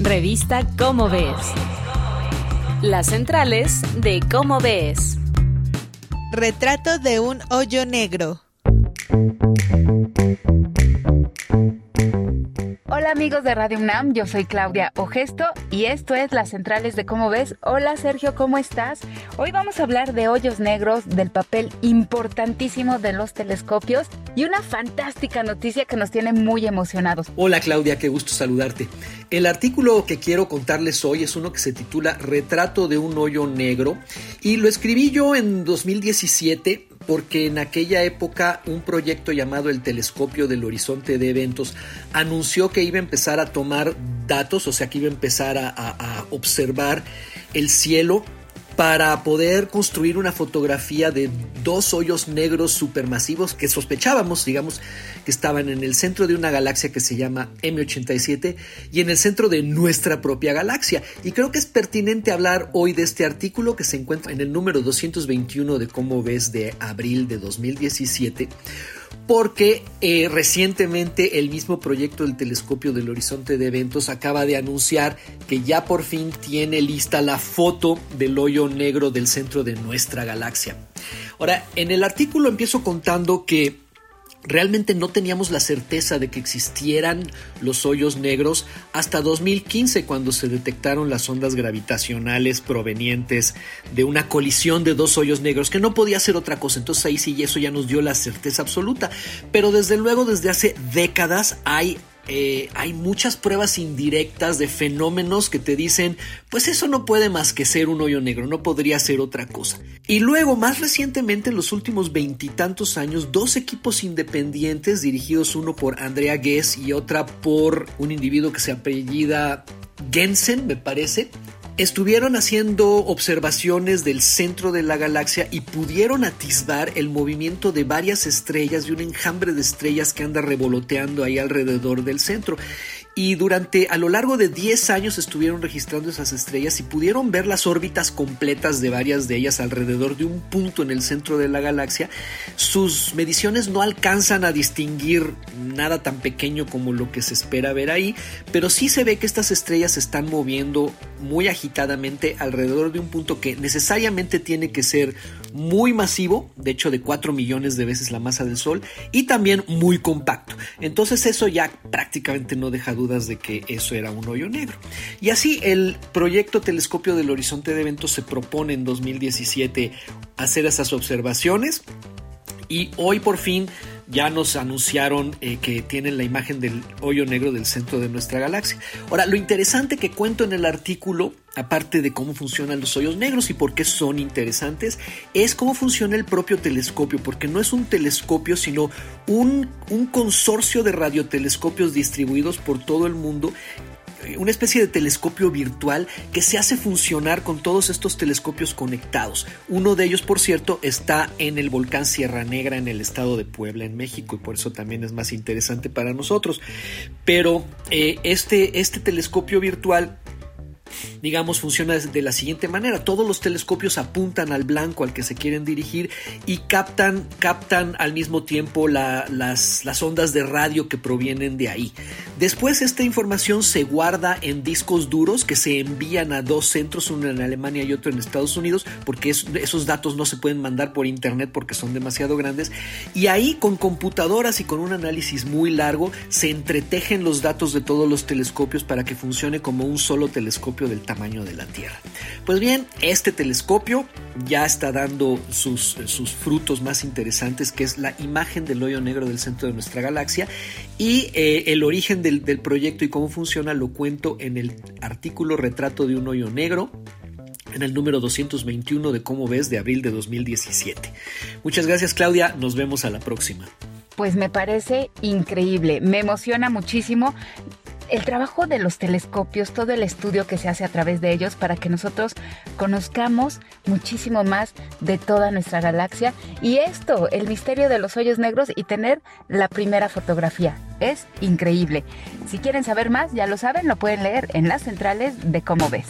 Revista Cómo Ves. Las centrales de Cómo Ves. Retrato de un hoyo negro. Hola amigos de Radio UNAM, yo soy Claudia Ogesto y esto es Las Centrales de Cómo Ves. Hola Sergio, ¿cómo estás? Hoy vamos a hablar de hoyos negros, del papel importantísimo de los telescopios y una fantástica noticia que nos tiene muy emocionados. Hola Claudia, qué gusto saludarte. El artículo que quiero contarles hoy es uno que se titula Retrato de un hoyo negro y lo escribí yo en 2017 porque en aquella época un proyecto llamado el Telescopio del Horizonte de Eventos anunció que iba a empezar a tomar datos, o sea que iba a empezar a, a observar el cielo para poder construir una fotografía de dos hoyos negros supermasivos que sospechábamos, digamos, que estaban en el centro de una galaxia que se llama M87 y en el centro de nuestra propia galaxia. Y creo que es pertinente hablar hoy de este artículo que se encuentra en el número 221 de cómo ves de abril de 2017 porque eh, recientemente el mismo proyecto del telescopio del horizonte de eventos acaba de anunciar que ya por fin tiene lista la foto del hoyo negro del centro de nuestra galaxia. Ahora, en el artículo empiezo contando que realmente no teníamos la certeza de que existieran los hoyos negros hasta 2015 cuando se detectaron las ondas gravitacionales provenientes de una colisión de dos hoyos negros que no podía ser otra cosa. Entonces ahí sí eso ya nos dio la certeza absoluta. Pero desde luego desde hace décadas hay eh, hay muchas pruebas indirectas de fenómenos que te dicen, pues eso no puede más que ser un hoyo negro, no podría ser otra cosa. Y luego, más recientemente, en los últimos veintitantos años, dos equipos independientes, dirigidos uno por Andrea Guess y otra por un individuo que se apellida Gensen, me parece, estuvieron haciendo observaciones del centro de la galaxia y pudieron atisbar el movimiento de varias estrellas y un enjambre de estrellas que anda revoloteando ahí alrededor del centro y durante a lo largo de 10 años estuvieron registrando esas estrellas y pudieron ver las órbitas completas de varias de ellas alrededor de un punto en el centro de la galaxia. Sus mediciones no alcanzan a distinguir nada tan pequeño como lo que se espera ver ahí, pero sí se ve que estas estrellas se están moviendo muy agitadamente alrededor de un punto que necesariamente tiene que ser muy masivo, de hecho de 4 millones de veces la masa del Sol, y también muy compacto. Entonces eso ya prácticamente no deja duda de que eso era un hoyo negro. Y así el proyecto Telescopio del Horizonte de Eventos se propone en 2017 hacer esas observaciones y hoy por fin ya nos anunciaron eh, que tienen la imagen del hoyo negro del centro de nuestra galaxia. Ahora, lo interesante que cuento en el artículo, aparte de cómo funcionan los hoyos negros y por qué son interesantes, es cómo funciona el propio telescopio, porque no es un telescopio, sino un, un consorcio de radiotelescopios distribuidos por todo el mundo una especie de telescopio virtual que se hace funcionar con todos estos telescopios conectados. Uno de ellos, por cierto, está en el volcán Sierra Negra en el estado de Puebla, en México, y por eso también es más interesante para nosotros. Pero eh, este, este telescopio virtual digamos, funciona de la siguiente manera. Todos los telescopios apuntan al blanco al que se quieren dirigir y captan, captan al mismo tiempo las, ondas de radio que provienen de ahí. Después esta información se guarda en discos duros que se envían a dos centros, uno en Alemania y otro en Estados Unidos, porque esos datos no se pueden mandar por internet porque son demasiado grandes. Y ahí con computadoras y con un análisis muy largo se entretejen los datos de todos los telescopios para que funcione como un solo telescopio del tamaño de la Tierra. Pues bien, este telescopio ya está dando sus, sus frutos más interesantes, que es la imagen del hoyo negro del centro de nuestra galaxia y eh, el origen del, del proyecto y cómo funciona lo cuento en el artículo Retrato de un hoyo negro en el número 221 de Cómo ves de abril de 2017. Muchas gracias Claudia, nos vemos a la próxima. Pues me parece increíble, me emociona muchísimo el trabajo de los telescopios, todo el estudio que se hace a través de ellos para que nosotros conozcamos muchísimo más de toda nuestra galaxia y esto, el misterio de los hoyos negros y tener la primera fotografía. Es increíble. Si quieren saber más, ya lo saben, lo pueden leer en las centrales de Cómo ves.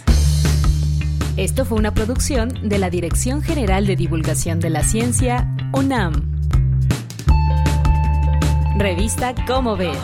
Esto fue una producción de la Dirección General de Divulgación de la Ciencia, UNAM. Revista Cómo ves.